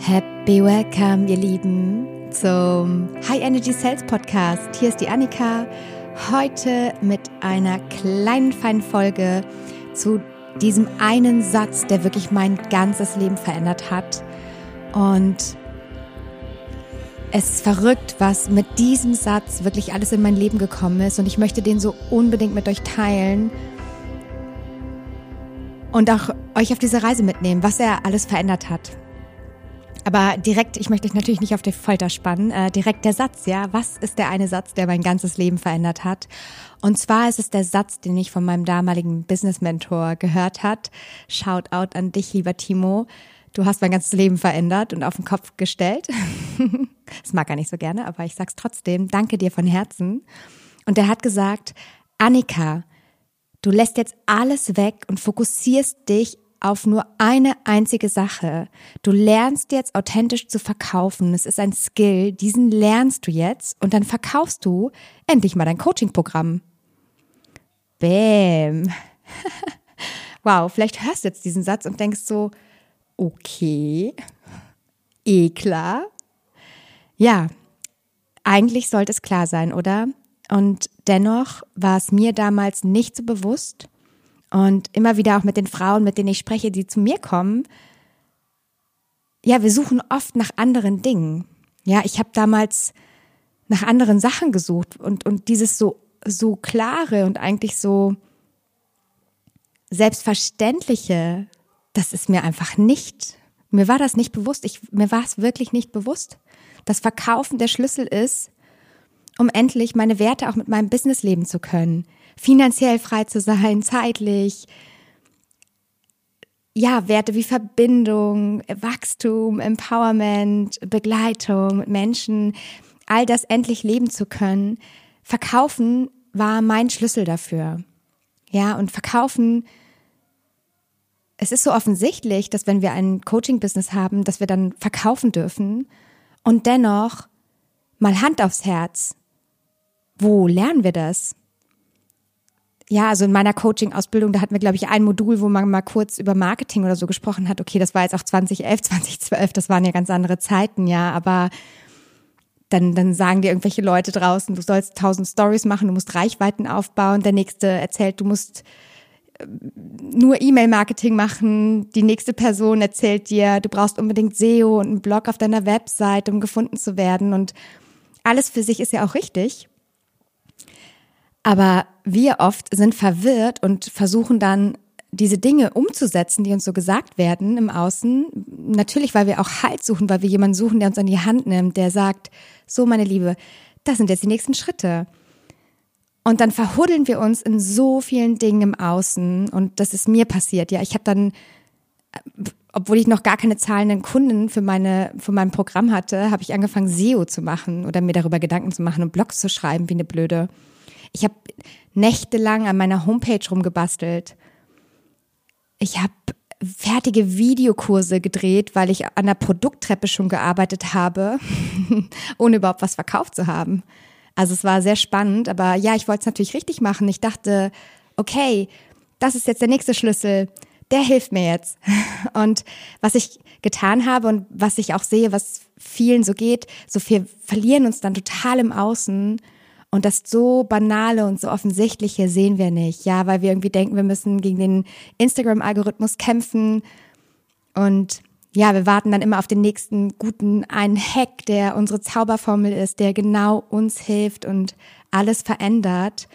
Happy Welcome, ihr Lieben, zum High Energy Sales Podcast. Hier ist die Annika. Heute mit einer kleinen, feinen Folge zu diesem einen Satz, der wirklich mein ganzes Leben verändert hat. Und es ist verrückt, was mit diesem Satz wirklich alles in mein Leben gekommen ist. Und ich möchte den so unbedingt mit euch teilen und auch euch auf diese Reise mitnehmen, was er alles verändert hat. Aber direkt, ich möchte euch natürlich nicht auf die Folter spannen, äh, direkt der Satz, ja. Was ist der eine Satz, der mein ganzes Leben verändert hat? Und zwar ist es der Satz, den ich von meinem damaligen Business-Mentor gehört hat. Shout out an dich, lieber Timo. Du hast mein ganzes Leben verändert und auf den Kopf gestellt. das mag er nicht so gerne, aber ich sag's trotzdem. Danke dir von Herzen. Und er hat gesagt, Annika, du lässt jetzt alles weg und fokussierst dich auf nur eine einzige Sache. Du lernst jetzt authentisch zu verkaufen. Es ist ein Skill, diesen lernst du jetzt und dann verkaufst du endlich mal dein Coaching-Programm. Bäm. wow, vielleicht hörst du jetzt diesen Satz und denkst so, okay, eh klar. Ja, eigentlich sollte es klar sein, oder? Und dennoch war es mir damals nicht so bewusst und immer wieder auch mit den Frauen, mit denen ich spreche, die zu mir kommen, ja, wir suchen oft nach anderen Dingen. Ja, ich habe damals nach anderen Sachen gesucht und, und dieses so, so klare und eigentlich so selbstverständliche, das ist mir einfach nicht, mir war das nicht bewusst, ich, mir war es wirklich nicht bewusst, dass Verkaufen der Schlüssel ist, um endlich meine Werte auch mit meinem Business leben zu können finanziell frei zu sein, zeitlich. Ja, Werte wie Verbindung, Wachstum, Empowerment, Begleitung mit Menschen, all das endlich leben zu können. Verkaufen war mein Schlüssel dafür. Ja, und verkaufen, es ist so offensichtlich, dass wenn wir ein Coaching-Business haben, dass wir dann verkaufen dürfen. Und dennoch, mal Hand aufs Herz. Wo lernen wir das? Ja, also in meiner Coaching-Ausbildung, da hatten wir, glaube ich, ein Modul, wo man mal kurz über Marketing oder so gesprochen hat. Okay, das war jetzt auch 2011, 2012, das waren ja ganz andere Zeiten, ja, aber dann, dann sagen dir irgendwelche Leute draußen, du sollst tausend Stories machen, du musst Reichweiten aufbauen. Der nächste erzählt, du musst äh, nur E-Mail-Marketing machen. Die nächste Person erzählt dir, du brauchst unbedingt SEO und einen Blog auf deiner Website, um gefunden zu werden. Und alles für sich ist ja auch richtig. Aber wir oft sind verwirrt und versuchen dann diese Dinge umzusetzen, die uns so gesagt werden im Außen. Natürlich, weil wir auch Halt suchen, weil wir jemanden suchen, der uns an die Hand nimmt, der sagt, so meine Liebe, das sind jetzt die nächsten Schritte. Und dann verhuddeln wir uns in so vielen Dingen im Außen. Und das ist mir passiert. Ja, ich habe dann, obwohl ich noch gar keine zahlenden Kunden für meine, für mein Programm hatte, habe ich angefangen, SEO zu machen oder mir darüber Gedanken zu machen und Blogs zu schreiben wie eine Blöde. Ich habe nächtelang an meiner Homepage rumgebastelt. Ich habe fertige Videokurse gedreht, weil ich an der Produkttreppe schon gearbeitet habe, ohne überhaupt was verkauft zu haben. Also es war sehr spannend, aber ja, ich wollte es natürlich richtig machen. Ich dachte, okay, das ist jetzt der nächste Schlüssel, der hilft mir jetzt. Und was ich getan habe und was ich auch sehe, was vielen so geht, so wir verlieren uns dann total im Außen und das so banale und so offensichtliche sehen wir nicht, ja, weil wir irgendwie denken, wir müssen gegen den Instagram-Algorithmus kämpfen und ja, wir warten dann immer auf den nächsten guten einen Hack, der unsere Zauberformel ist, der genau uns hilft und alles verändert.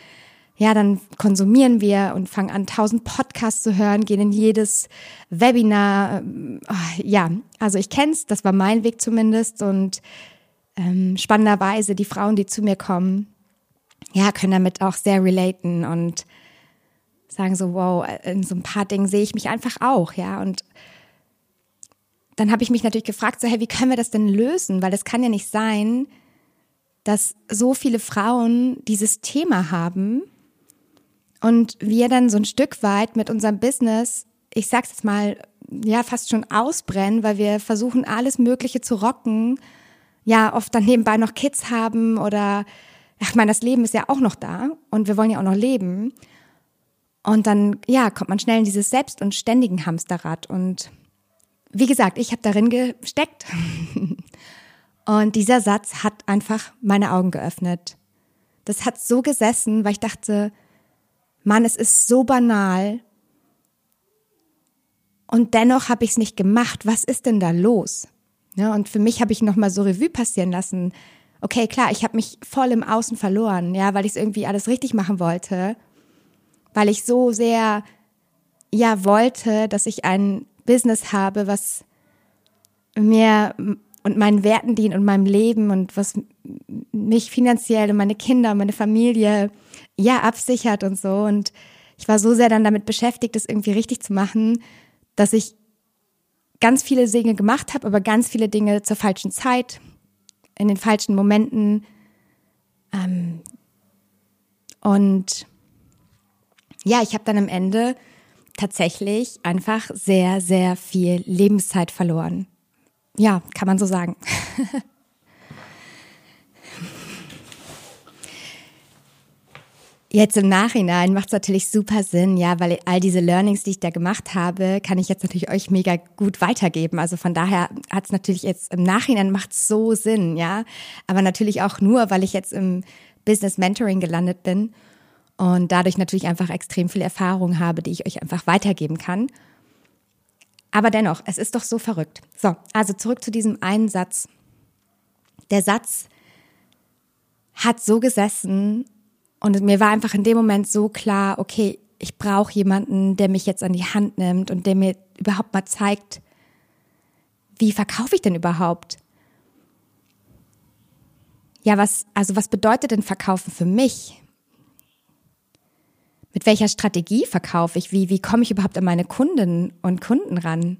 Ja, dann konsumieren wir und fangen an, tausend Podcasts zu hören, gehen in jedes Webinar. Ja, also ich kenn's, das war mein Weg zumindest und ähm, spannenderweise die Frauen, die zu mir kommen, ja, können damit auch sehr relaten und sagen so, wow, in so ein paar Dingen sehe ich mich einfach auch, ja. Und dann habe ich mich natürlich gefragt, so, hey, wie können wir das denn lösen? Weil es kann ja nicht sein, dass so viele Frauen dieses Thema haben und wir dann so ein Stück weit mit unserem Business, ich sag's jetzt mal, ja, fast schon ausbrennen, weil wir versuchen, alles Mögliche zu rocken, ja, oft dann nebenbei noch Kids haben oder ich meine, das Leben ist ja auch noch da und wir wollen ja auch noch leben. Und dann, ja, kommt man schnell in dieses Selbst- und ständigen Hamsterrad und wie gesagt, ich habe darin gesteckt. Und dieser Satz hat einfach meine Augen geöffnet. Das hat so gesessen, weil ich dachte, Mann, es ist so banal. Und dennoch habe ich es nicht gemacht. Was ist denn da los? Ja, und für mich habe ich nochmal so Revue passieren lassen. Okay, klar, ich habe mich voll im Außen verloren, ja, weil ich es irgendwie alles richtig machen wollte, weil ich so sehr, ja, wollte, dass ich ein Business habe, was mir und meinen Werten dient und meinem Leben und was mich finanziell und meine Kinder und meine Familie ja absichert und so. Und ich war so sehr dann damit beschäftigt, das irgendwie richtig zu machen, dass ich ganz viele Dinge gemacht habe, aber ganz viele Dinge zur falschen Zeit, in den falschen Momenten. Ähm, und ja, ich habe dann am Ende tatsächlich einfach sehr, sehr viel Lebenszeit verloren. Ja, kann man so sagen. Jetzt im Nachhinein macht es natürlich super Sinn, ja, weil all diese Learnings, die ich da gemacht habe, kann ich jetzt natürlich euch mega gut weitergeben. Also von daher hat es natürlich jetzt im Nachhinein macht so Sinn, ja. Aber natürlich auch nur, weil ich jetzt im Business Mentoring gelandet bin und dadurch natürlich einfach extrem viel Erfahrung habe, die ich euch einfach weitergeben kann. Aber dennoch, es ist doch so verrückt. So, also zurück zu diesem einen Satz. Der Satz hat so gesessen und mir war einfach in dem Moment so klar, okay, ich brauche jemanden, der mich jetzt an die Hand nimmt und der mir überhaupt mal zeigt, wie verkaufe ich denn überhaupt? Ja, was, also was bedeutet denn Verkaufen für mich? mit welcher Strategie verkaufe ich, wie, wie komme ich überhaupt an meine Kunden und Kunden ran?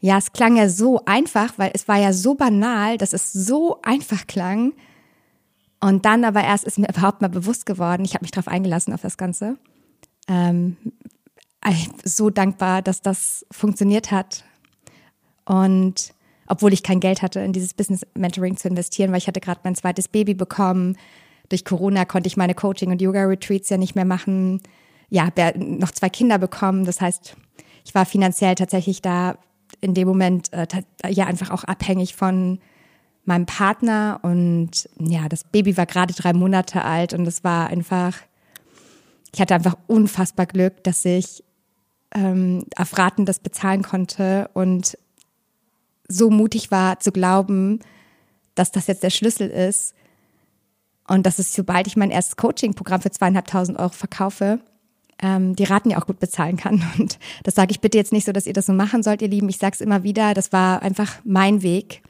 Ja, es klang ja so einfach, weil es war ja so banal, dass es so einfach klang. Und dann aber erst ist mir überhaupt mal bewusst geworden, ich habe mich darauf eingelassen auf das Ganze. Ähm, so dankbar, dass das funktioniert hat. Und obwohl ich kein Geld hatte, in dieses Business Mentoring zu investieren, weil ich hatte gerade mein zweites Baby bekommen durch Corona konnte ich meine Coaching- und Yoga-Retreats ja nicht mehr machen. Ja, habe noch zwei Kinder bekommen. Das heißt, ich war finanziell tatsächlich da in dem Moment äh, ja einfach auch abhängig von meinem Partner. Und ja, das Baby war gerade drei Monate alt und es war einfach, ich hatte einfach unfassbar Glück, dass ich ähm, auf Raten das bezahlen konnte und so mutig war zu glauben, dass das jetzt der Schlüssel ist, und das ist, sobald ich mein erstes Coaching-Programm für zweieinhalbtausend Euro verkaufe, ähm, die Raten ja auch gut bezahlen kann. Und das sage ich bitte jetzt nicht so, dass ihr das so machen sollt, ihr Lieben. Ich sage es immer wieder, das war einfach mein Weg.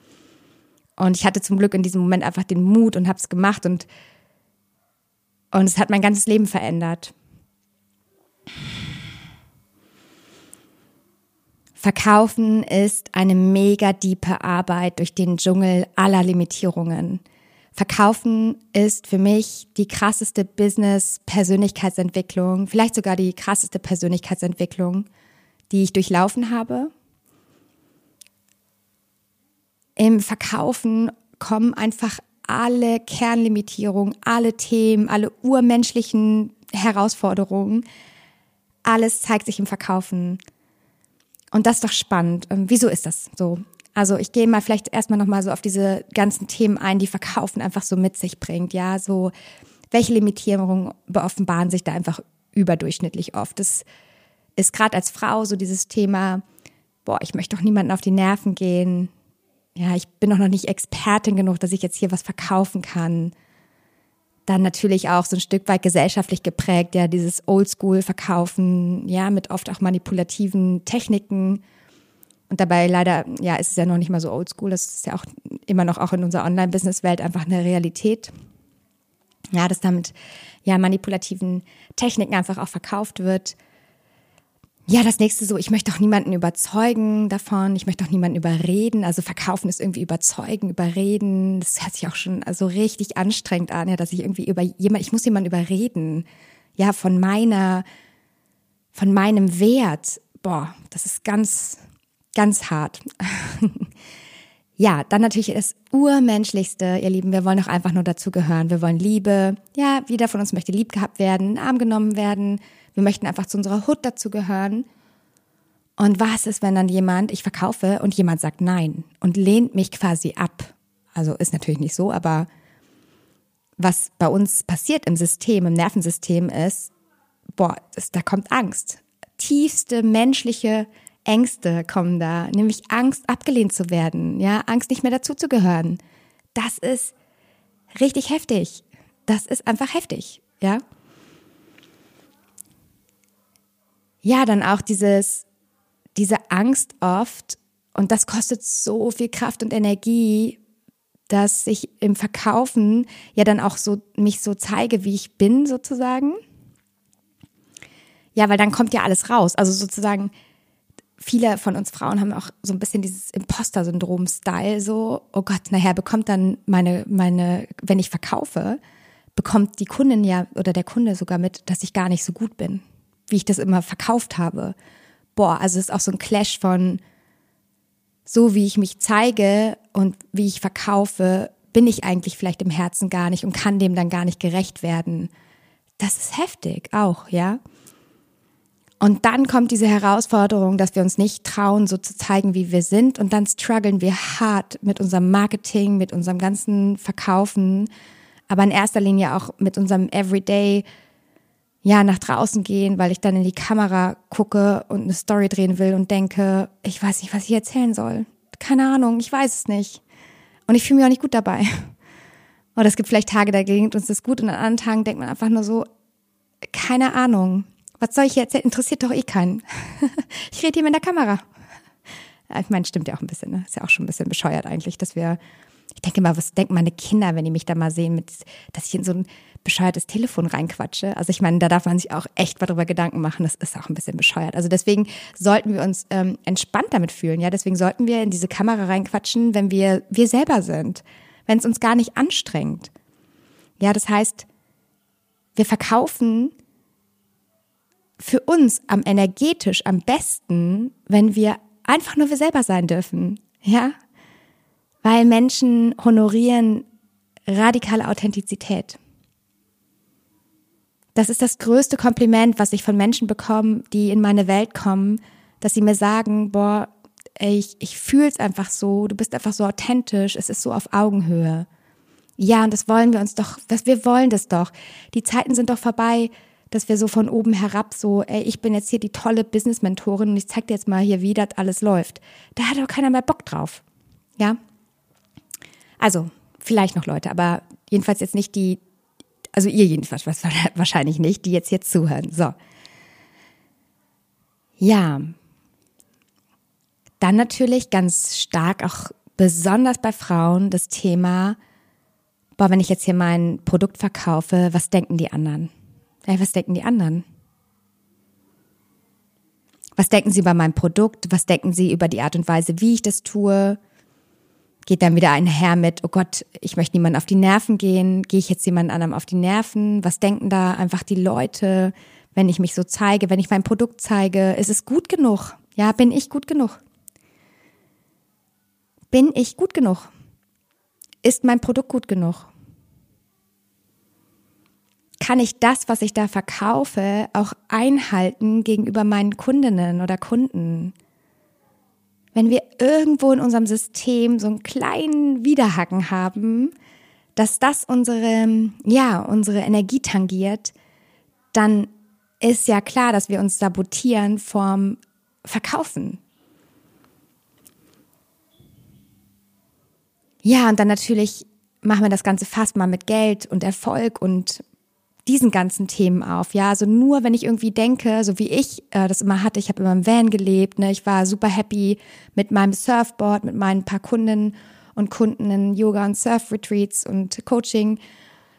Und ich hatte zum Glück in diesem Moment einfach den Mut und habe es gemacht und, und es hat mein ganzes Leben verändert. Verkaufen ist eine mega diepe Arbeit durch den Dschungel aller Limitierungen. Verkaufen ist für mich die krasseste Business-Persönlichkeitsentwicklung, vielleicht sogar die krasseste Persönlichkeitsentwicklung, die ich durchlaufen habe. Im Verkaufen kommen einfach alle Kernlimitierungen, alle Themen, alle urmenschlichen Herausforderungen. Alles zeigt sich im Verkaufen. Und das ist doch spannend. Ähm, wieso ist das so? Also ich gehe mal vielleicht erstmal nochmal so auf diese ganzen Themen ein, die Verkaufen einfach so mit sich bringt. Ja, so welche Limitierungen beoffenbaren sich da einfach überdurchschnittlich oft. Das ist gerade als Frau so dieses Thema, boah, ich möchte doch niemanden auf die Nerven gehen. Ja, ich bin doch noch nicht Expertin genug, dass ich jetzt hier was verkaufen kann. Dann natürlich auch so ein Stück weit gesellschaftlich geprägt, ja, dieses Oldschool-Verkaufen, ja, mit oft auch manipulativen Techniken und dabei leider, ja, ist es ja noch nicht mal so oldschool. Das ist ja auch immer noch auch in unserer Online-Business-Welt einfach eine Realität. Ja, dass damit ja manipulativen Techniken einfach auch verkauft wird. Ja, das nächste so, ich möchte auch niemanden überzeugen davon, ich möchte auch niemanden überreden. Also verkaufen ist irgendwie überzeugen, überreden. Das hört sich auch schon also richtig anstrengend an, ja, dass ich irgendwie über jemand, ich muss jemanden überreden, ja, von meiner, von meinem Wert. Boah, das ist ganz, ganz hart. ja, dann natürlich das Urmenschlichste, ihr Lieben. Wir wollen doch einfach nur dazugehören. Wir wollen Liebe. Ja, jeder von uns möchte lieb gehabt werden, Arm genommen werden. Wir möchten einfach zu unserer Hut dazugehören. Und was ist, wenn dann jemand, ich verkaufe und jemand sagt nein und lehnt mich quasi ab? Also ist natürlich nicht so, aber was bei uns passiert im System, im Nervensystem ist, boah, das, da kommt Angst. Tiefste menschliche Ängste kommen da, nämlich Angst, abgelehnt zu werden, ja, Angst, nicht mehr dazuzugehören. Das ist richtig heftig. Das ist einfach heftig, ja. Ja, dann auch dieses, diese Angst oft, und das kostet so viel Kraft und Energie, dass ich im Verkaufen ja dann auch so mich so zeige, wie ich bin sozusagen. Ja, weil dann kommt ja alles raus. Also sozusagen viele von uns Frauen haben auch so ein bisschen dieses Imposter-Syndrom-Style, so, oh Gott, nachher bekommt dann meine, meine, wenn ich verkaufe, bekommt die Kundin ja oder der Kunde sogar mit, dass ich gar nicht so gut bin, wie ich das immer verkauft habe. Boah, also es ist auch so ein Clash von, so wie ich mich zeige und wie ich verkaufe, bin ich eigentlich vielleicht im Herzen gar nicht und kann dem dann gar nicht gerecht werden. Das ist heftig auch, ja. Und dann kommt diese Herausforderung, dass wir uns nicht trauen, so zu zeigen, wie wir sind. Und dann strugglen wir hart mit unserem Marketing, mit unserem ganzen Verkaufen, aber in erster Linie auch mit unserem Everyday ja, nach draußen gehen, weil ich dann in die Kamera gucke und eine Story drehen will und denke, ich weiß nicht, was ich erzählen soll. Keine Ahnung, ich weiß es nicht. Und ich fühle mich auch nicht gut dabei. Oder es gibt vielleicht Tage, da gelingt uns das gut und an anderen Tagen denkt man einfach nur so, keine Ahnung. Was soll ich jetzt? Interessiert doch eh keinen. ich rede hier mit der Kamera. Ich meine, stimmt ja auch ein bisschen, ne? Ist ja auch schon ein bisschen bescheuert eigentlich, dass wir ich denke mal, was denken meine Kinder, wenn die mich da mal sehen, mit, dass ich in so ein bescheuertes Telefon reinquatsche? Also ich meine, da darf man sich auch echt mal drüber Gedanken machen. Das ist auch ein bisschen bescheuert. Also deswegen sollten wir uns ähm, entspannt damit fühlen. Ja, deswegen sollten wir in diese Kamera reinquatschen, wenn wir wir selber sind, wenn es uns gar nicht anstrengt. Ja, das heißt, wir verkaufen für uns am energetisch am besten, wenn wir einfach nur wir selber sein dürfen. Ja, weil Menschen honorieren radikale Authentizität. Das ist das größte Kompliment, was ich von Menschen bekomme, die in meine Welt kommen, dass sie mir sagen, boah, ich, ich fühle es einfach so, du bist einfach so authentisch, es ist so auf Augenhöhe. Ja, und das wollen wir uns doch, das, wir wollen das doch. Die Zeiten sind doch vorbei, dass wir so von oben herab so, ey, ich bin jetzt hier die tolle Business-Mentorin und ich zeig dir jetzt mal hier, wie das alles läuft. Da hat doch keiner mehr Bock drauf. Ja, also, vielleicht noch Leute, aber jedenfalls jetzt nicht die, also ihr jedenfalls wahrscheinlich nicht, die jetzt hier zuhören. So. Ja. Dann natürlich ganz stark auch besonders bei Frauen das Thema, boah, wenn ich jetzt hier mein Produkt verkaufe, was denken die anderen? Ey, was denken die anderen? Was denken sie über mein Produkt? Was denken sie über die Art und Weise, wie ich das tue? Geht dann wieder einher mit, oh Gott, ich möchte niemandem auf die Nerven gehen, gehe ich jetzt jemand anderem auf die Nerven, was denken da einfach die Leute, wenn ich mich so zeige, wenn ich mein Produkt zeige, ist es gut genug? Ja, bin ich gut genug? Bin ich gut genug? Ist mein Produkt gut genug? Kann ich das, was ich da verkaufe, auch einhalten gegenüber meinen Kundinnen oder Kunden? Wenn wir irgendwo in unserem System so einen kleinen Widerhaken haben, dass das unsere, ja, unsere Energie tangiert, dann ist ja klar, dass wir uns sabotieren vom Verkaufen. Ja, und dann natürlich machen wir das Ganze fast mal mit Geld und Erfolg und diesen ganzen Themen auf. Ja, also nur wenn ich irgendwie denke, so wie ich äh, das immer hatte, ich habe immer im Van gelebt, ne, ich war super happy mit meinem Surfboard, mit meinen paar Kundinnen und Kunden in Yoga und Surf Retreats und Coaching.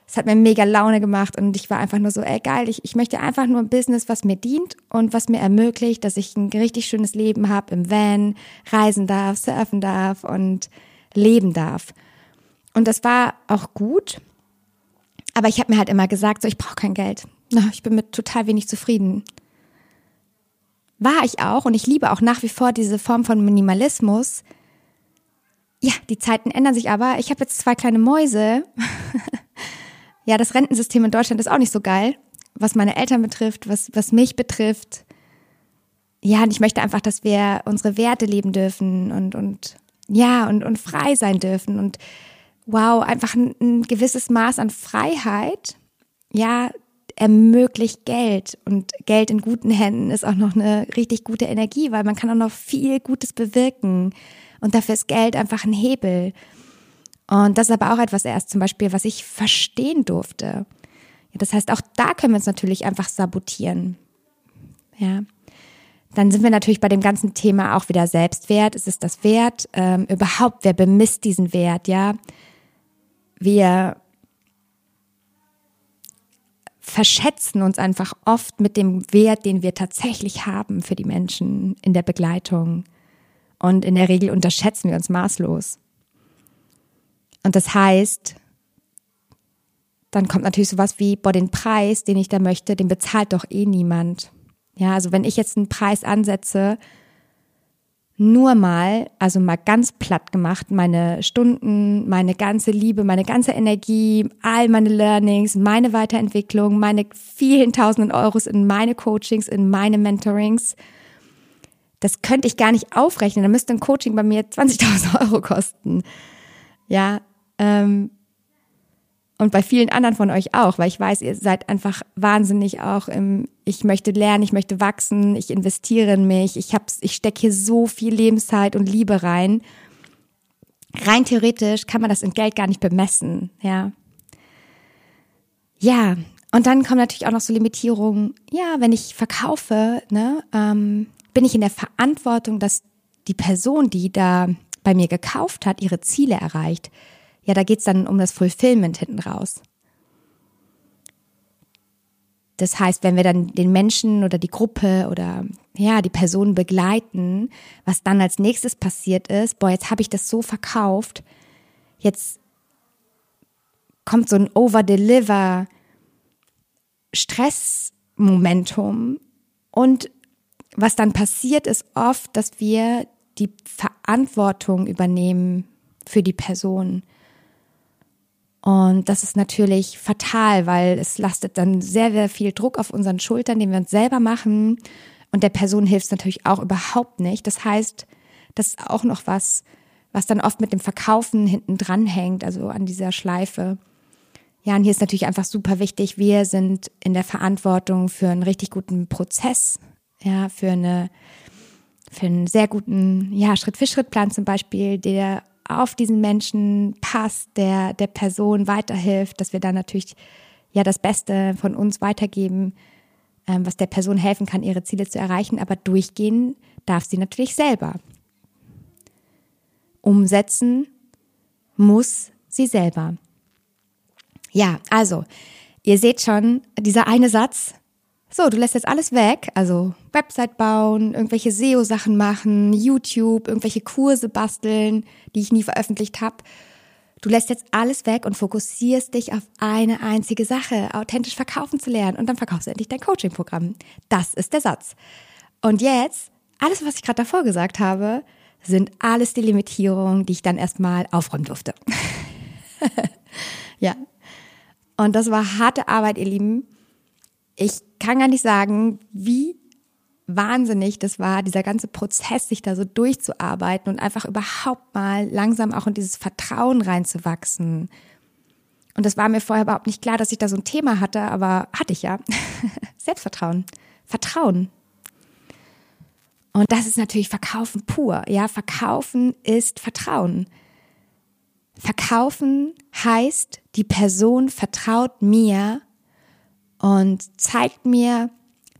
Es hat mir mega Laune gemacht und ich war einfach nur so, ey geil, ich, ich möchte einfach nur ein Business, was mir dient und was mir ermöglicht, dass ich ein richtig schönes Leben habe im Van, reisen darf, surfen darf und leben darf. Und das war auch gut. Aber ich habe mir halt immer gesagt, so ich brauche kein Geld. Ich bin mit total wenig zufrieden. War ich auch und ich liebe auch nach wie vor diese Form von Minimalismus. Ja, die Zeiten ändern sich aber. Ich habe jetzt zwei kleine Mäuse. ja, das Rentensystem in Deutschland ist auch nicht so geil, was meine Eltern betrifft, was, was mich betrifft. ja, und ich möchte einfach, dass wir unsere Werte leben dürfen und, und ja, und, und frei sein dürfen und wow, einfach ein, ein gewisses Maß an Freiheit, ja, ermöglicht Geld und Geld in guten Händen ist auch noch eine richtig gute Energie, weil man kann auch noch viel Gutes bewirken und dafür ist Geld einfach ein Hebel. Und das ist aber auch etwas erst zum Beispiel, was ich verstehen durfte. Ja, das heißt, auch da können wir uns natürlich einfach sabotieren. Ja. Dann sind wir natürlich bei dem ganzen Thema auch wieder Selbstwert. Ist es das Wert? Ähm, überhaupt, wer bemisst diesen Wert? Ja. Wir verschätzen uns einfach oft mit dem Wert, den wir tatsächlich haben für die Menschen in der Begleitung. Und in der Regel unterschätzen wir uns maßlos. Und das heißt, dann kommt natürlich sowas wie, boah, den Preis, den ich da möchte, den bezahlt doch eh niemand. Ja, also wenn ich jetzt einen Preis ansetze, nur mal, also mal ganz platt gemacht, meine Stunden, meine ganze Liebe, meine ganze Energie, all meine Learnings, meine Weiterentwicklung, meine vielen tausenden Euros in meine Coachings, in meine Mentorings. Das könnte ich gar nicht aufrechnen. Da müsste ein Coaching bei mir 20.000 Euro kosten. Ja, ähm, und bei vielen anderen von euch auch, weil ich weiß, ihr seid einfach wahnsinnig auch im, ich möchte lernen, ich möchte wachsen, ich investiere in mich, ich hab's, ich stecke hier so viel Lebenszeit und Liebe rein. Rein theoretisch kann man das in Geld gar nicht bemessen, ja. Ja, und dann kommen natürlich auch noch so Limitierungen. Ja, wenn ich verkaufe, ne, ähm, bin ich in der Verantwortung, dass die Person, die da bei mir gekauft hat, ihre Ziele erreicht ja, da geht's dann um das Fulfillment hinten raus. Das heißt, wenn wir dann den Menschen oder die Gruppe oder ja, die Person begleiten, was dann als nächstes passiert ist, boah, jetzt habe ich das so verkauft, jetzt kommt so ein Over-Deliver Stressmomentum und was dann passiert ist oft, dass wir die Verantwortung übernehmen für die Person. Und das ist natürlich fatal, weil es lastet dann sehr, sehr viel Druck auf unseren Schultern, den wir uns selber machen. Und der Person hilft es natürlich auch überhaupt nicht. Das heißt, das ist auch noch was, was dann oft mit dem Verkaufen hinten dran hängt, also an dieser Schleife. Ja, und hier ist natürlich einfach super wichtig, wir sind in der Verantwortung für einen richtig guten Prozess, ja, für eine, für einen sehr guten, ja, Schritt-für-Schritt-Plan zum Beispiel, der auf diesen Menschen passt, der der Person weiterhilft, dass wir da natürlich ja das Beste von uns weitergeben, ähm, was der Person helfen kann, ihre Ziele zu erreichen, aber durchgehen darf sie natürlich selber. Umsetzen muss sie selber. Ja, also, ihr seht schon, dieser eine Satz, so, du lässt jetzt alles weg, also Website bauen, irgendwelche SEO-Sachen machen, YouTube, irgendwelche Kurse basteln, die ich nie veröffentlicht habe. Du lässt jetzt alles weg und fokussierst dich auf eine einzige Sache, authentisch verkaufen zu lernen und dann verkaufst du endlich dein Coaching-Programm. Das ist der Satz. Und jetzt, alles, was ich gerade davor gesagt habe, sind alles die Limitierungen, die ich dann erstmal aufräumen durfte. ja. Und das war harte Arbeit, ihr Lieben. Ich kann gar nicht sagen, wie wahnsinnig das war, dieser ganze Prozess, sich da so durchzuarbeiten und einfach überhaupt mal langsam auch in dieses Vertrauen reinzuwachsen. Und das war mir vorher überhaupt nicht klar, dass ich da so ein Thema hatte, aber hatte ich ja. Selbstvertrauen. Vertrauen. Und das ist natürlich Verkaufen pur. Ja, Verkaufen ist Vertrauen. Verkaufen heißt, die Person vertraut mir und zeigt mir,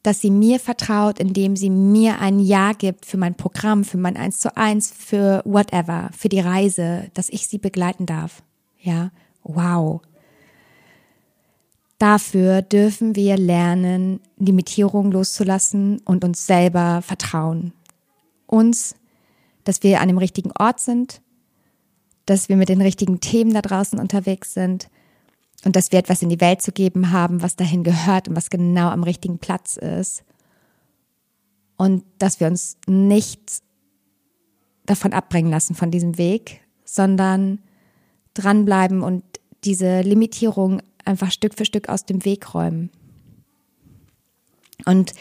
dass sie mir vertraut, indem sie mir ein Ja gibt für mein Programm, für mein Eins zu eins, für whatever, für die Reise, dass ich sie begleiten darf. Ja, wow. Dafür dürfen wir lernen, Limitierungen loszulassen und uns selber vertrauen. Uns, dass wir an dem richtigen Ort sind, dass wir mit den richtigen Themen da draußen unterwegs sind, und dass wir etwas in die Welt zu geben haben, was dahin gehört und was genau am richtigen Platz ist. Und dass wir uns nicht davon abbringen lassen von diesem Weg, sondern dranbleiben und diese Limitierung einfach Stück für Stück aus dem Weg räumen. Und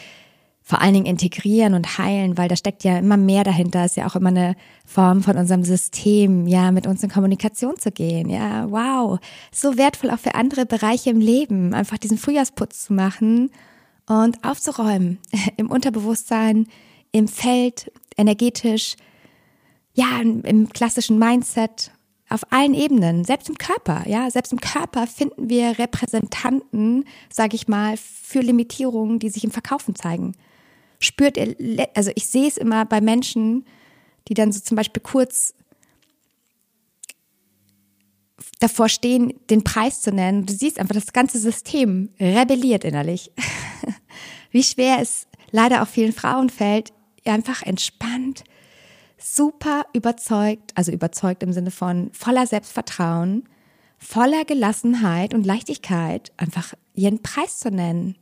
vor allen Dingen integrieren und heilen, weil da steckt ja immer mehr dahinter, ist ja auch immer eine Form von unserem System, ja, mit uns in Kommunikation zu gehen. Ja, wow. So wertvoll auch für andere Bereiche im Leben, einfach diesen Frühjahrsputz zu machen und aufzuräumen im Unterbewusstsein, im Feld, energetisch, ja, im klassischen Mindset, auf allen Ebenen, selbst im Körper, ja, selbst im Körper finden wir Repräsentanten, sage ich mal, für Limitierungen, die sich im Verkaufen zeigen spürt ihr, also ich sehe es immer bei Menschen, die dann so zum Beispiel kurz davor stehen, den Preis zu nennen. Du siehst einfach, das ganze System rebelliert innerlich. Wie schwer es leider auch vielen Frauen fällt, einfach entspannt, super überzeugt, also überzeugt im Sinne von voller Selbstvertrauen, voller Gelassenheit und Leichtigkeit, einfach ihren Preis zu nennen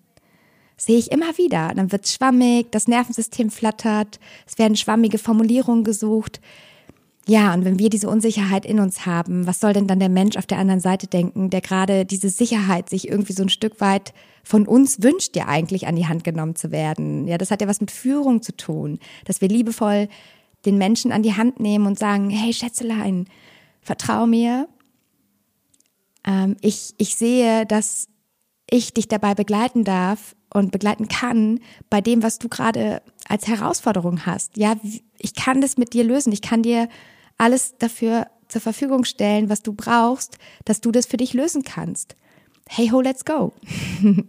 sehe ich immer wieder. Dann wird es schwammig, das Nervensystem flattert, es werden schwammige Formulierungen gesucht. Ja, und wenn wir diese Unsicherheit in uns haben, was soll denn dann der Mensch auf der anderen Seite denken, der gerade diese Sicherheit sich irgendwie so ein Stück weit von uns wünscht, ja eigentlich an die Hand genommen zu werden. Ja, das hat ja was mit Führung zu tun, dass wir liebevoll den Menschen an die Hand nehmen und sagen, hey Schätzelein, vertrau mir. Ähm, ich, ich sehe, dass ich dich dabei begleiten darf, und begleiten kann bei dem, was du gerade als Herausforderung hast. Ja, ich kann das mit dir lösen. Ich kann dir alles dafür zur Verfügung stellen, was du brauchst, dass du das für dich lösen kannst. Hey ho, let's go.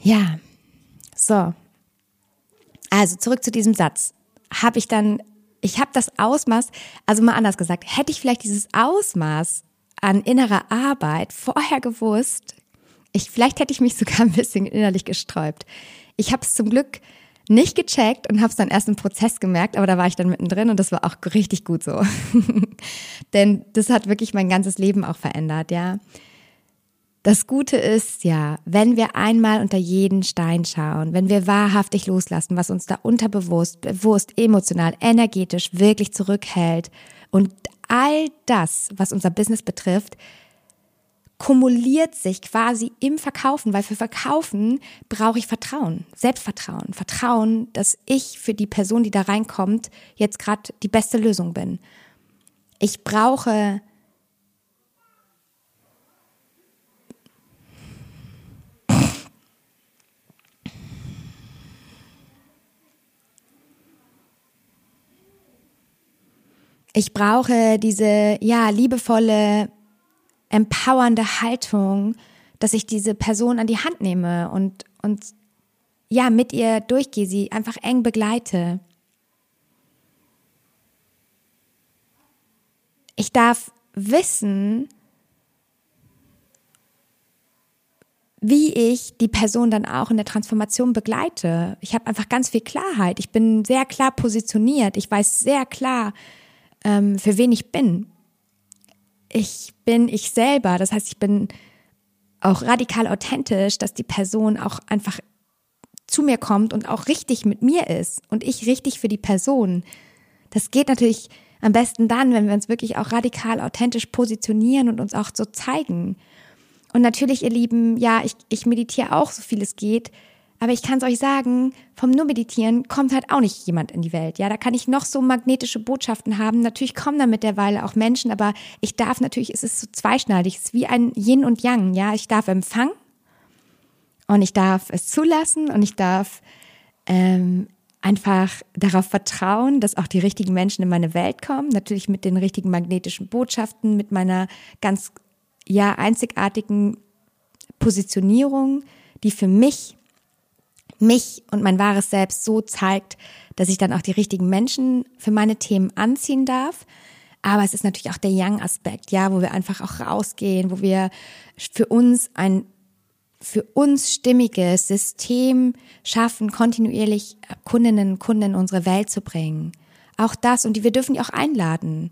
ja, so. Also zurück zu diesem Satz. Habe ich dann, ich habe das Ausmaß, also mal anders gesagt, hätte ich vielleicht dieses Ausmaß an innerer Arbeit vorher gewusst, ich, vielleicht hätte ich mich sogar ein bisschen innerlich gesträubt. Ich habe es zum Glück nicht gecheckt und habe es dann erst im Prozess gemerkt, aber da war ich dann mittendrin und das war auch richtig gut so. Denn das hat wirklich mein ganzes Leben auch verändert, ja. Das Gute ist ja, wenn wir einmal unter jeden Stein schauen, wenn wir wahrhaftig loslassen, was uns da unterbewusst, bewusst, emotional, energetisch wirklich zurückhält und all das, was unser Business betrifft, kumuliert sich quasi im Verkaufen, weil für Verkaufen brauche ich Vertrauen, Selbstvertrauen, Vertrauen, dass ich für die Person, die da reinkommt, jetzt gerade die beste Lösung bin. Ich brauche Ich brauche diese, ja, liebevolle empowernde Haltung, dass ich diese Person an die Hand nehme und, und ja, mit ihr durchgehe, sie einfach eng begleite. Ich darf wissen, wie ich die Person dann auch in der Transformation begleite. Ich habe einfach ganz viel Klarheit. Ich bin sehr klar positioniert. Ich weiß sehr klar, ähm, für wen ich bin ich bin ich selber. Das heißt, ich bin auch radikal authentisch, dass die Person auch einfach zu mir kommt und auch richtig mit mir ist und ich richtig für die Person. Das geht natürlich am besten dann, wenn wir uns wirklich auch radikal authentisch positionieren und uns auch so zeigen. Und natürlich, ihr Lieben, ja, ich, ich meditiere auch so viel es geht, aber ich kann es euch sagen, vom nur meditieren kommt halt auch nicht jemand in die Welt. Ja, da kann ich noch so magnetische Botschaften haben. Natürlich kommen da mittlerweile auch Menschen, aber ich darf natürlich, es ist so zweischneidig, es ist wie ein Yin und Yang. Ja, ich darf empfangen und ich darf es zulassen und ich darf ähm, einfach darauf vertrauen, dass auch die richtigen Menschen in meine Welt kommen. Natürlich mit den richtigen magnetischen Botschaften, mit meiner ganz ja einzigartigen Positionierung, die für mich mich und mein wahres Selbst so zeigt, dass ich dann auch die richtigen Menschen für meine Themen anziehen darf. Aber es ist natürlich auch der Young-Aspekt, ja, wo wir einfach auch rausgehen, wo wir für uns ein für uns stimmiges System schaffen, kontinuierlich Kundinnen und Kunden in unsere Welt zu bringen. Auch das und die, wir dürfen die auch einladen.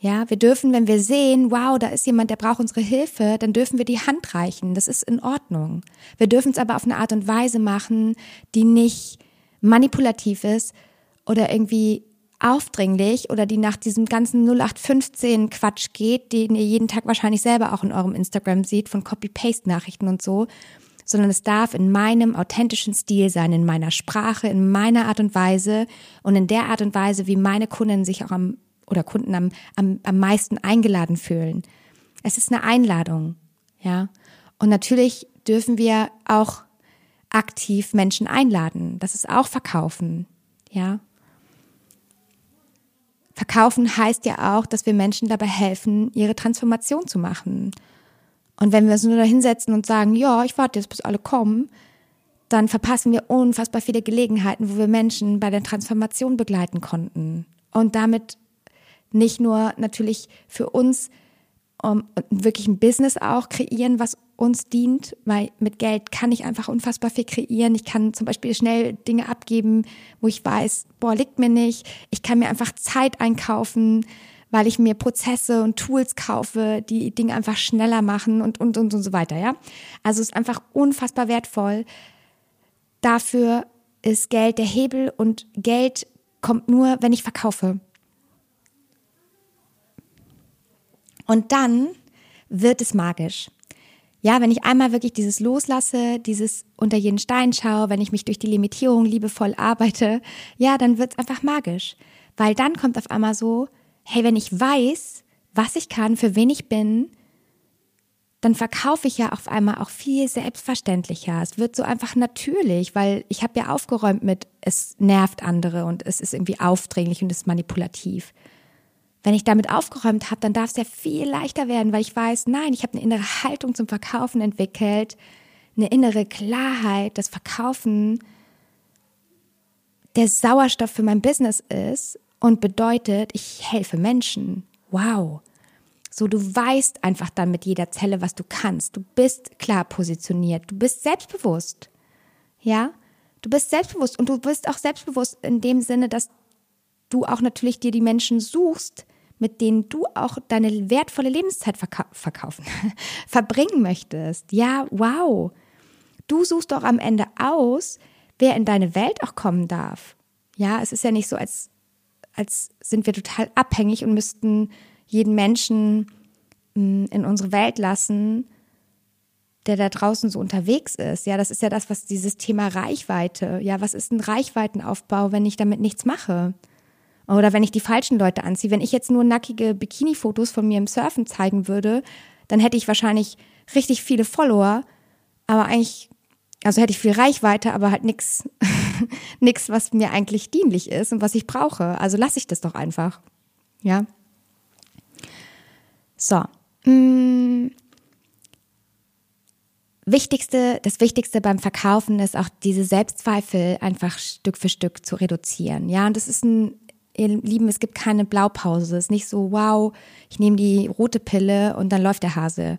Ja, wir dürfen, wenn wir sehen, wow, da ist jemand, der braucht unsere Hilfe, dann dürfen wir die Hand reichen. Das ist in Ordnung. Wir dürfen es aber auf eine Art und Weise machen, die nicht manipulativ ist oder irgendwie aufdringlich oder die nach diesem ganzen 0815 Quatsch geht, den ihr jeden Tag wahrscheinlich selber auch in eurem Instagram seht von Copy-Paste-Nachrichten und so, sondern es darf in meinem authentischen Stil sein, in meiner Sprache, in meiner Art und Weise und in der Art und Weise, wie meine Kunden sich auch am oder Kunden am, am, am meisten eingeladen fühlen. Es ist eine Einladung, ja. Und natürlich dürfen wir auch aktiv Menschen einladen. Das ist auch Verkaufen, ja. Verkaufen heißt ja auch, dass wir Menschen dabei helfen, ihre Transformation zu machen. Und wenn wir uns nur da hinsetzen und sagen, ja, ich warte jetzt, bis alle kommen, dann verpassen wir unfassbar viele Gelegenheiten, wo wir Menschen bei der Transformation begleiten konnten. Und damit nicht nur natürlich für uns um, wirklich ein Business auch kreieren, was uns dient, weil mit Geld kann ich einfach unfassbar viel kreieren. Ich kann zum Beispiel schnell Dinge abgeben, wo ich weiß, boah, liegt mir nicht. Ich kann mir einfach Zeit einkaufen, weil ich mir Prozesse und Tools kaufe, die Dinge einfach schneller machen und, und, und, und so weiter, ja. Also es ist einfach unfassbar wertvoll. Dafür ist Geld der Hebel und Geld kommt nur, wenn ich verkaufe. Und dann wird es magisch. Ja, wenn ich einmal wirklich dieses loslasse, dieses unter jeden Stein schaue, wenn ich mich durch die Limitierung liebevoll arbeite, ja, dann wird's einfach magisch. Weil dann kommt auf einmal so, hey, wenn ich weiß, was ich kann, für wen ich bin, dann verkaufe ich ja auf einmal auch viel selbstverständlicher. Es wird so einfach natürlich, weil ich habe ja aufgeräumt mit, es nervt andere und es ist irgendwie aufdringlich und es ist manipulativ. Wenn ich damit aufgeräumt habe, dann darf es ja viel leichter werden, weil ich weiß, nein, ich habe eine innere Haltung zum Verkaufen entwickelt, eine innere Klarheit, das Verkaufen der Sauerstoff für mein Business ist und bedeutet, ich helfe Menschen. Wow. So, du weißt einfach dann mit jeder Zelle, was du kannst. Du bist klar positioniert. Du bist selbstbewusst. Ja? Du bist selbstbewusst und du bist auch selbstbewusst in dem Sinne, dass du auch natürlich dir die Menschen suchst, mit denen du auch deine wertvolle Lebenszeit verkau verkaufen, verbringen möchtest. Ja, wow. Du suchst doch am Ende aus, wer in deine Welt auch kommen darf. Ja, es ist ja nicht so, als, als sind wir total abhängig und müssten jeden Menschen mm, in unsere Welt lassen, der da draußen so unterwegs ist. Ja, das ist ja das, was dieses Thema Reichweite. Ja, was ist ein Reichweitenaufbau, wenn ich damit nichts mache? Oder wenn ich die falschen Leute anziehe. Wenn ich jetzt nur nackige Bikini-Fotos von mir im Surfen zeigen würde, dann hätte ich wahrscheinlich richtig viele Follower, aber eigentlich, also hätte ich viel Reichweite, aber halt nichts, nichts, was mir eigentlich dienlich ist und was ich brauche. Also lasse ich das doch einfach. Ja. So. Hm. Wichtigste, das Wichtigste beim Verkaufen ist auch diese Selbstzweifel einfach Stück für Stück zu reduzieren. Ja, und das ist ein ihr Lieben, es gibt keine Blaupause. Es ist nicht so, wow, ich nehme die rote Pille und dann läuft der Hase.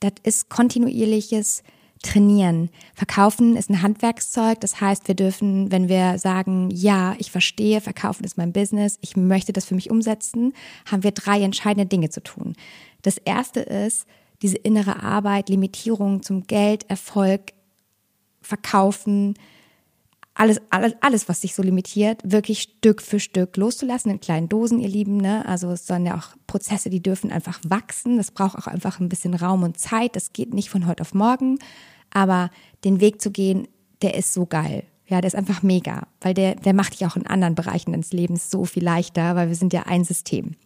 Das ist kontinuierliches Trainieren. Verkaufen ist ein Handwerkszeug. Das heißt, wir dürfen, wenn wir sagen, ja, ich verstehe, Verkaufen ist mein Business, ich möchte das für mich umsetzen, haben wir drei entscheidende Dinge zu tun. Das erste ist, diese innere Arbeit, Limitierung zum Geld, Erfolg, Verkaufen, alles, alles, alles, was sich so limitiert, wirklich Stück für Stück loszulassen, in kleinen Dosen, ihr Lieben. Ne? Also es sollen ja auch Prozesse, die dürfen einfach wachsen. Das braucht auch einfach ein bisschen Raum und Zeit. Das geht nicht von heute auf morgen. Aber den Weg zu gehen, der ist so geil. Ja, der ist einfach mega, weil der, der macht dich auch in anderen Bereichen deines Lebens so viel leichter, weil wir sind ja ein System.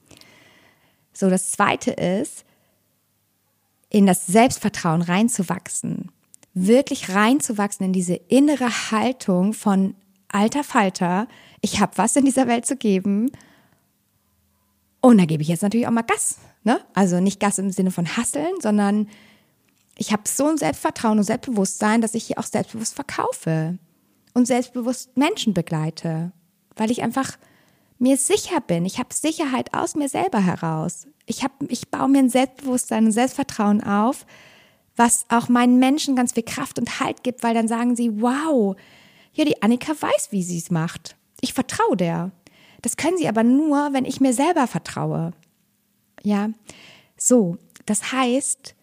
So, das zweite ist, in das Selbstvertrauen reinzuwachsen wirklich reinzuwachsen in diese innere Haltung von alter Falter, ich habe was in dieser Welt zu geben. Und da gebe ich jetzt natürlich auch mal Gas. Ne? Also nicht Gas im Sinne von Hasseln, sondern ich habe so ein Selbstvertrauen und Selbstbewusstsein, dass ich hier auch selbstbewusst verkaufe und selbstbewusst Menschen begleite, weil ich einfach mir sicher bin. Ich habe Sicherheit aus mir selber heraus. Ich, hab, ich baue mir ein Selbstbewusstsein und Selbstvertrauen auf, was auch meinen Menschen ganz viel Kraft und Halt gibt, weil dann sagen sie, wow, ja, die Annika weiß, wie sie es macht. Ich vertraue der. Das können sie aber nur, wenn ich mir selber vertraue. Ja, so, das heißt,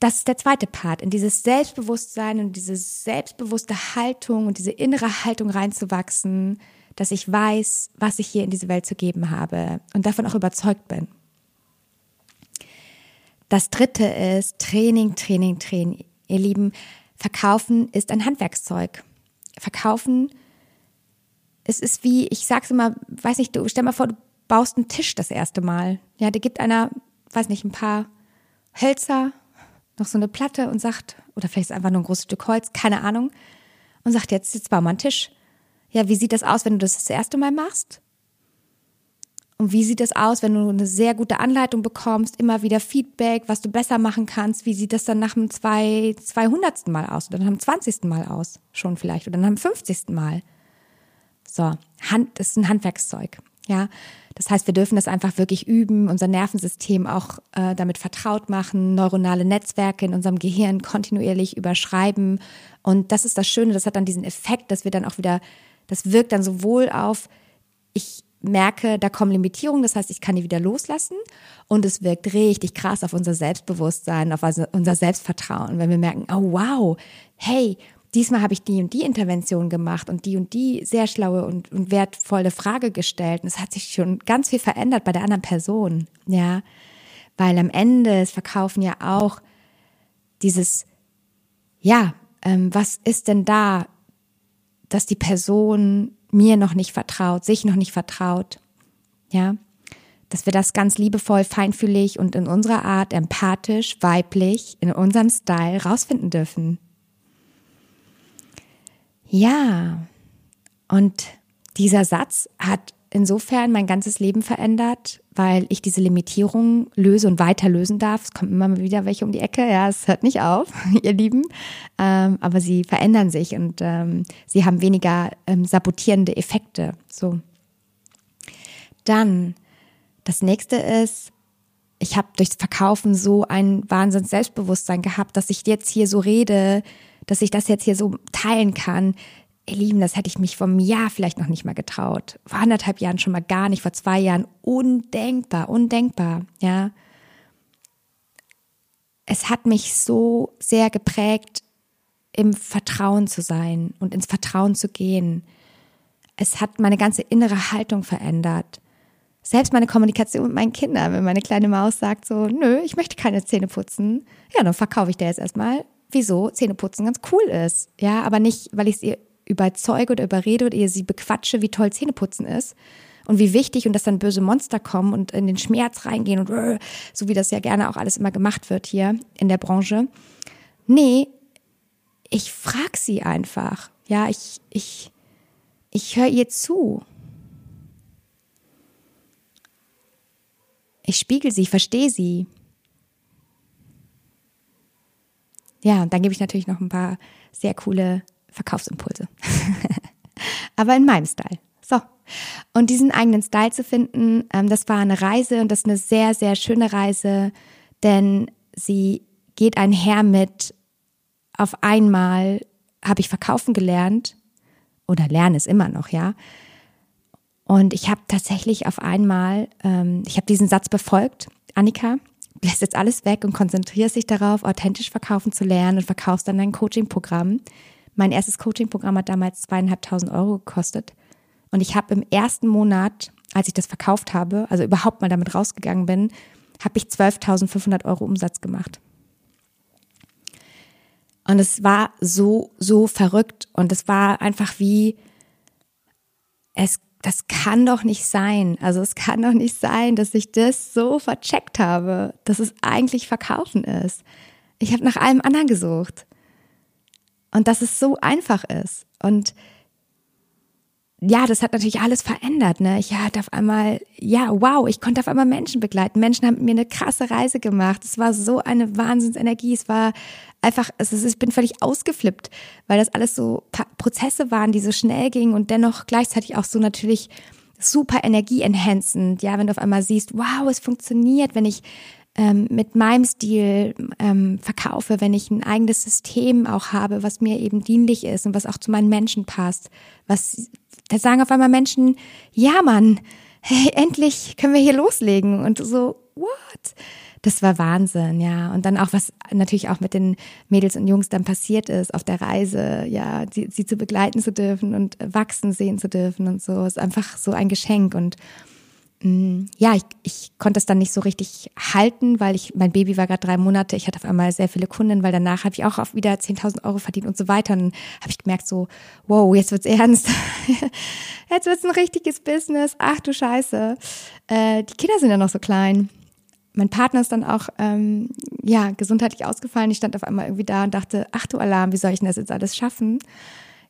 das ist der zweite Part, in dieses Selbstbewusstsein und diese selbstbewusste Haltung und diese innere Haltung reinzuwachsen, dass ich weiß, was ich hier in diese Welt zu geben habe und davon auch überzeugt bin. Das dritte ist Training, Training, Training. Ihr Lieben, Verkaufen ist ein Handwerkszeug. Verkaufen, es ist wie, ich sag's immer, weiß nicht, du stell mal vor, du baust einen Tisch das erste Mal. Ja, dir gibt einer, weiß nicht, ein paar Hölzer, noch so eine Platte und sagt, oder vielleicht ist einfach nur ein großes Stück Holz, keine Ahnung, und sagt jetzt, jetzt bau mal einen Tisch. Ja, wie sieht das aus, wenn du das das erste Mal machst? Und wie sieht das aus, wenn du eine sehr gute Anleitung bekommst, immer wieder Feedback, was du besser machen kannst? Wie sieht das dann nach dem zwei, 200. Mal aus oder nach dem 20. Mal aus? Schon vielleicht oder nach dem 50. Mal. So, Hand, das ist ein Handwerkszeug. Ja, das heißt, wir dürfen das einfach wirklich üben, unser Nervensystem auch äh, damit vertraut machen, neuronale Netzwerke in unserem Gehirn kontinuierlich überschreiben. Und das ist das Schöne, das hat dann diesen Effekt, dass wir dann auch wieder, das wirkt dann sowohl auf, ich merke, da kommen Limitierungen, das heißt, ich kann die wieder loslassen und es wirkt richtig krass auf unser Selbstbewusstsein, auf unser Selbstvertrauen, wenn wir merken, oh wow, hey, diesmal habe ich die und die Intervention gemacht und die und die sehr schlaue und, und wertvolle Frage gestellt. Und es hat sich schon ganz viel verändert bei der anderen Person, ja. Weil am Ende ist Verkaufen ja auch dieses, ja, ähm, was ist denn da, dass die Person mir noch nicht vertraut, sich noch nicht vertraut, ja. Dass wir das ganz liebevoll, feinfühlig und in unserer Art, empathisch, weiblich, in unserem Style rausfinden dürfen. Ja, und dieser Satz hat insofern mein ganzes Leben verändert, weil ich diese Limitierung löse und weiter lösen darf. Es kommen immer wieder welche um die Ecke. Ja, es hört nicht auf, ihr Lieben. Ähm, aber sie verändern sich und ähm, sie haben weniger ähm, sabotierende Effekte. So. Dann, das nächste ist, ich habe durchs Verkaufen so ein Wahnsinns Selbstbewusstsein gehabt, dass ich jetzt hier so rede, dass ich das jetzt hier so teilen kann. Ihr Lieben, das hätte ich mich vom Jahr vielleicht noch nicht mal getraut. Vor anderthalb Jahren schon mal gar nicht, vor zwei Jahren undenkbar, undenkbar, ja. Es hat mich so sehr geprägt, im Vertrauen zu sein und ins Vertrauen zu gehen. Es hat meine ganze innere Haltung verändert. Selbst meine Kommunikation mit meinen Kindern, wenn meine kleine Maus sagt so, nö, ich möchte keine Zähne putzen, ja, dann verkaufe ich dir jetzt erstmal wieso Zähneputzen ganz cool ist. Ja, aber nicht, weil ich sie überzeuge oder überrede oder ihr sie bequatsche, wie toll Zähneputzen ist und wie wichtig und dass dann böse Monster kommen und in den Schmerz reingehen und äh, so wie das ja gerne auch alles immer gemacht wird hier in der Branche. Nee, ich frag sie einfach. Ja, ich, ich, ich höre ihr zu. Ich spiegel sie, verstehe sie. Ja, und dann gebe ich natürlich noch ein paar sehr coole Verkaufsimpulse. Aber in meinem Style. So. Und diesen eigenen Style zu finden, ähm, das war eine Reise und das ist eine sehr, sehr schöne Reise, denn sie geht einher mit, auf einmal habe ich verkaufen gelernt oder lerne es immer noch, ja. Und ich habe tatsächlich auf einmal, ähm, ich habe diesen Satz befolgt, Annika, lässt jetzt alles weg und konzentrierst dich darauf, authentisch verkaufen zu lernen und verkaufst dann dein Coaching-Programm. Mein erstes Coaching-Programm hat damals zweieinhalbtausend Euro gekostet. Und ich habe im ersten Monat, als ich das verkauft habe, also überhaupt mal damit rausgegangen bin, habe ich 12.500 Euro Umsatz gemacht. Und es war so, so verrückt. Und es war einfach wie, es das kann doch nicht sein. Also es kann doch nicht sein, dass ich das so vercheckt habe, dass es eigentlich Verkaufen ist. Ich habe nach allem anderen gesucht. Und dass es so einfach ist. Und ja, das hat natürlich alles verändert. Ne? Ich hatte auf einmal, ja, wow, ich konnte auf einmal Menschen begleiten. Menschen haben mit mir eine krasse Reise gemacht. Es war so eine Wahnsinnsenergie. Es war einfach, es ist, ich bin völlig ausgeflippt, weil das alles so Prozesse waren, die so schnell gingen und dennoch gleichzeitig auch so natürlich super energieenhancend. Ja, wenn du auf einmal siehst, wow, es funktioniert, wenn ich ähm, mit meinem Stil ähm, verkaufe, wenn ich ein eigenes System auch habe, was mir eben dienlich ist und was auch zu meinen Menschen passt. Was, da sagen auf einmal Menschen, ja Mann, hey, endlich können wir hier loslegen und so, what? das war Wahnsinn, ja. Und dann auch, was natürlich auch mit den Mädels und Jungs dann passiert ist auf der Reise, ja, sie, sie zu begleiten zu dürfen und wachsen sehen zu dürfen und so, ist einfach so ein Geschenk. Und ja, ich, ich konnte es dann nicht so richtig halten, weil ich, mein Baby war gerade drei Monate, ich hatte auf einmal sehr viele Kunden, weil danach habe ich auch auf wieder 10.000 Euro verdient und so weiter. Und dann habe ich gemerkt so, wow, jetzt wird's ernst. jetzt wird's ein richtiges Business. Ach du Scheiße. Äh, die Kinder sind ja noch so klein. Mein Partner ist dann auch, ähm, ja, gesundheitlich ausgefallen. Ich stand auf einmal irgendwie da und dachte, ach du Alarm, wie soll ich denn das jetzt alles schaffen?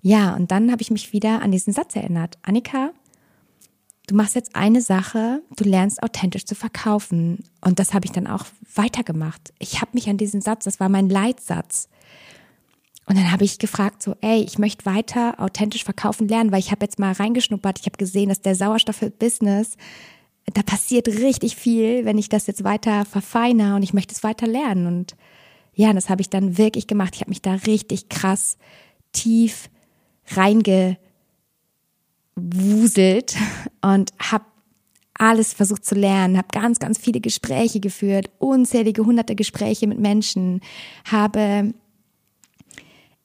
Ja, und dann habe ich mich wieder an diesen Satz erinnert. Annika, du machst jetzt eine Sache, du lernst authentisch zu verkaufen. Und das habe ich dann auch weitergemacht. Ich habe mich an diesen Satz, das war mein Leitsatz. Und dann habe ich gefragt, so, ey, ich möchte weiter authentisch verkaufen lernen, weil ich habe jetzt mal reingeschnuppert, ich habe gesehen, dass der Sauerstoff-Business, da passiert richtig viel, wenn ich das jetzt weiter verfeine und ich möchte es weiter lernen. Und ja, das habe ich dann wirklich gemacht. Ich habe mich da richtig krass tief reinge wuselt und habe alles versucht zu lernen, habe ganz, ganz viele Gespräche geführt, unzählige hunderte Gespräche mit Menschen, habe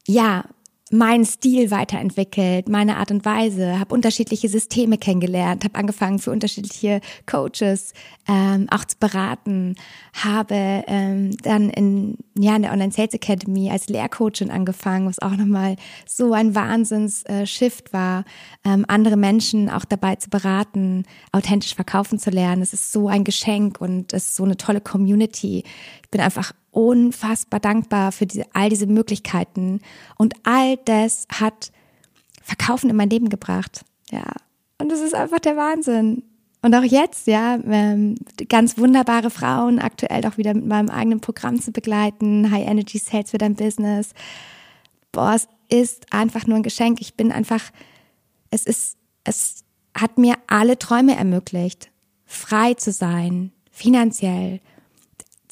ja meinen Stil weiterentwickelt, meine Art und Weise, habe unterschiedliche Systeme kennengelernt, habe angefangen für unterschiedliche Coaches ähm, auch zu beraten, habe ähm, dann in, ja, in der Online Sales Academy als Lehrcoachin angefangen, was auch nochmal so ein Wahnsinns-Shift äh, war, ähm, andere Menschen auch dabei zu beraten, authentisch verkaufen zu lernen. Es ist so ein Geschenk und es ist so eine tolle Community. Ich bin einfach unfassbar dankbar für diese, all diese Möglichkeiten. Und all das hat Verkaufen in mein Leben gebracht. Ja. Und das ist einfach der Wahnsinn. Und auch jetzt, ja, ähm, ganz wunderbare Frauen aktuell auch wieder mit meinem eigenen Programm zu begleiten, High Energy Sales für dein Business. Boah, es ist einfach nur ein Geschenk. Ich bin einfach, es ist, es hat mir alle Träume ermöglicht, frei zu sein, finanziell,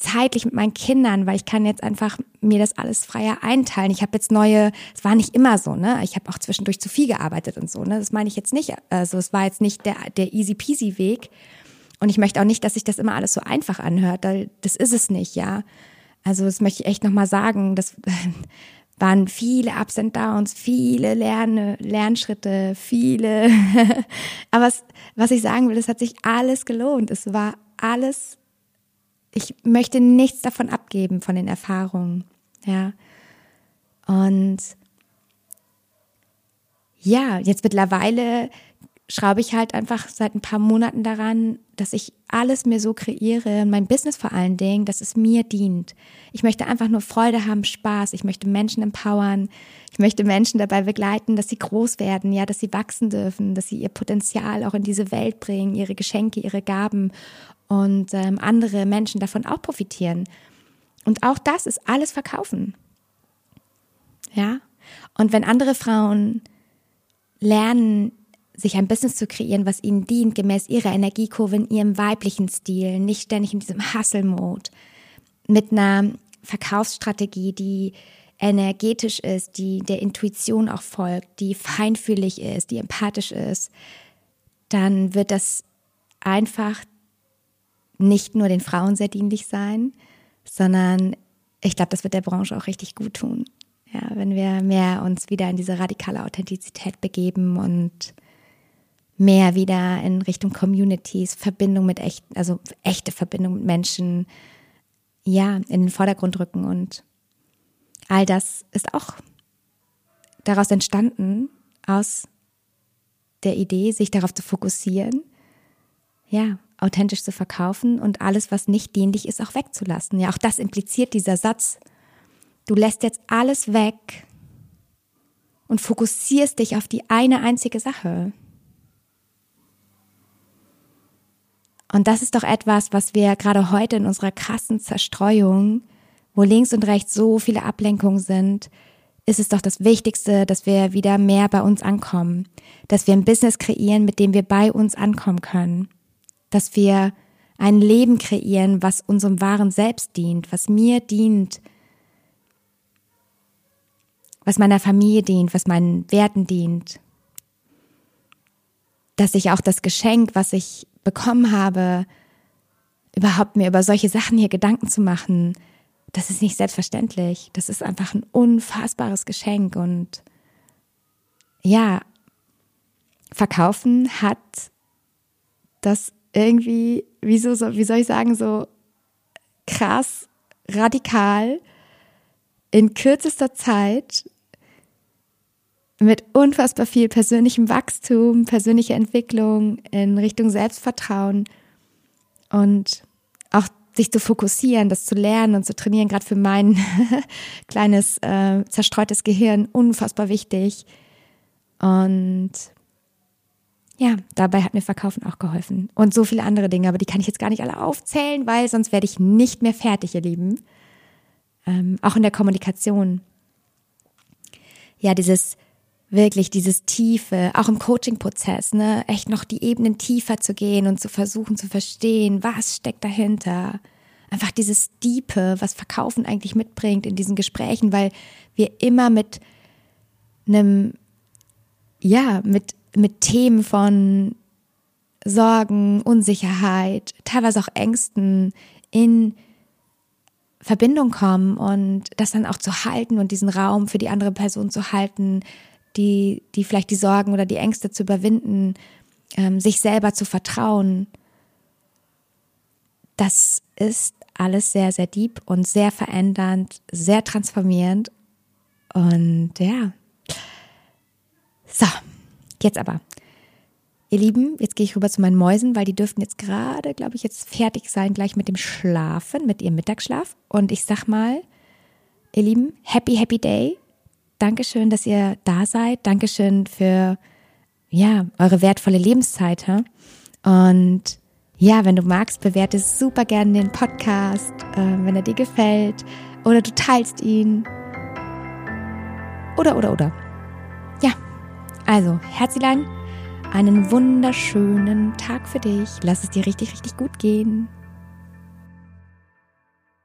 zeitlich mit meinen Kindern, weil ich kann jetzt einfach mir das alles freier einteilen. Ich habe jetzt neue, es war nicht immer so, ne? Ich habe auch zwischendurch zu viel gearbeitet und so, ne? Das meine ich jetzt nicht. Also es war jetzt nicht der, der easy peasy Weg. Und ich möchte auch nicht, dass sich das immer alles so einfach anhört. Das ist es nicht, ja. Also das möchte ich echt nochmal sagen. Das waren viele Ups and Downs, viele Lerne, Lernschritte, viele. Aber was, was ich sagen will, es hat sich alles gelohnt. Es war alles ich möchte nichts davon abgeben, von den Erfahrungen. Ja. Und ja, jetzt mittlerweile schraube ich halt einfach seit ein paar Monaten daran, dass ich alles mir so kreiere, mein Business vor allen Dingen, dass es mir dient. Ich möchte einfach nur Freude haben, Spaß. Ich möchte Menschen empowern. Ich möchte Menschen dabei begleiten, dass sie groß werden, ja, dass sie wachsen dürfen, dass sie ihr Potenzial auch in diese Welt bringen, ihre Geschenke, ihre Gaben und ähm, andere Menschen davon auch profitieren. Und auch das ist alles Verkaufen. Ja? Und wenn andere Frauen lernen, sich ein Business zu kreieren, was ihnen dient, gemäß ihrer Energiekurve in ihrem weiblichen Stil, nicht ständig in diesem Hustle-Mode, mit einer Verkaufsstrategie, die energetisch ist, die der Intuition auch folgt, die feinfühlig ist, die empathisch ist, dann wird das einfach nicht nur den Frauen sehr dienlich sein, sondern ich glaube, das wird der Branche auch richtig gut tun. Ja, wenn wir mehr uns wieder in diese radikale Authentizität begeben und mehr wieder in Richtung Communities, Verbindung mit echten, also echte Verbindung mit Menschen, ja, in den Vordergrund rücken und all das ist auch daraus entstanden, aus der Idee, sich darauf zu fokussieren, ja, authentisch zu verkaufen und alles, was nicht dienlich ist, auch wegzulassen. Ja, auch das impliziert dieser Satz. Du lässt jetzt alles weg und fokussierst dich auf die eine einzige Sache. Und das ist doch etwas, was wir gerade heute in unserer krassen Zerstreuung, wo links und rechts so viele Ablenkungen sind, ist es doch das Wichtigste, dass wir wieder mehr bei uns ankommen, dass wir ein Business kreieren, mit dem wir bei uns ankommen können dass wir ein Leben kreieren, was unserem wahren Selbst dient, was mir dient, was meiner Familie dient, was meinen Werten dient. Dass ich auch das Geschenk, was ich bekommen habe, überhaupt mir über solche Sachen hier Gedanken zu machen, das ist nicht selbstverständlich. Das ist einfach ein unfassbares Geschenk und ja, verkaufen hat das irgendwie, wieso, so, wie soll ich sagen, so krass, radikal, in kürzester Zeit mit unfassbar viel persönlichem Wachstum, persönlicher Entwicklung in Richtung Selbstvertrauen und auch sich zu fokussieren, das zu lernen und zu trainieren, gerade für mein kleines äh, zerstreutes Gehirn unfassbar wichtig. Und ja, dabei hat mir Verkaufen auch geholfen. Und so viele andere Dinge, aber die kann ich jetzt gar nicht alle aufzählen, weil sonst werde ich nicht mehr fertig, ihr Lieben. Ähm, auch in der Kommunikation. Ja, dieses wirklich, dieses Tiefe, auch im Coaching-Prozess, ne, echt noch die Ebenen tiefer zu gehen und zu versuchen zu verstehen, was steckt dahinter. Einfach dieses Diepe, was Verkaufen eigentlich mitbringt in diesen Gesprächen, weil wir immer mit einem, ja, mit mit Themen von Sorgen, Unsicherheit, teilweise auch Ängsten in Verbindung kommen und das dann auch zu halten und diesen Raum für die andere Person zu halten, die, die vielleicht die Sorgen oder die Ängste zu überwinden, ähm, sich selber zu vertrauen. Das ist alles sehr, sehr deep und sehr verändernd, sehr transformierend. Und ja. So, Jetzt aber. Ihr Lieben, jetzt gehe ich rüber zu meinen Mäusen, weil die dürften jetzt gerade, glaube ich, jetzt fertig sein, gleich mit dem Schlafen, mit ihrem Mittagsschlaf. Und ich sag mal, ihr Lieben, happy, happy day. Dankeschön, dass ihr da seid. Dankeschön für, ja, eure wertvolle Lebenszeit. He? Und ja, wenn du magst, bewerte super gerne den Podcast, äh, wenn er dir gefällt. Oder du teilst ihn. Oder, oder, oder. Also, Herzlein, einen wunderschönen Tag für dich. Lass es dir richtig, richtig gut gehen.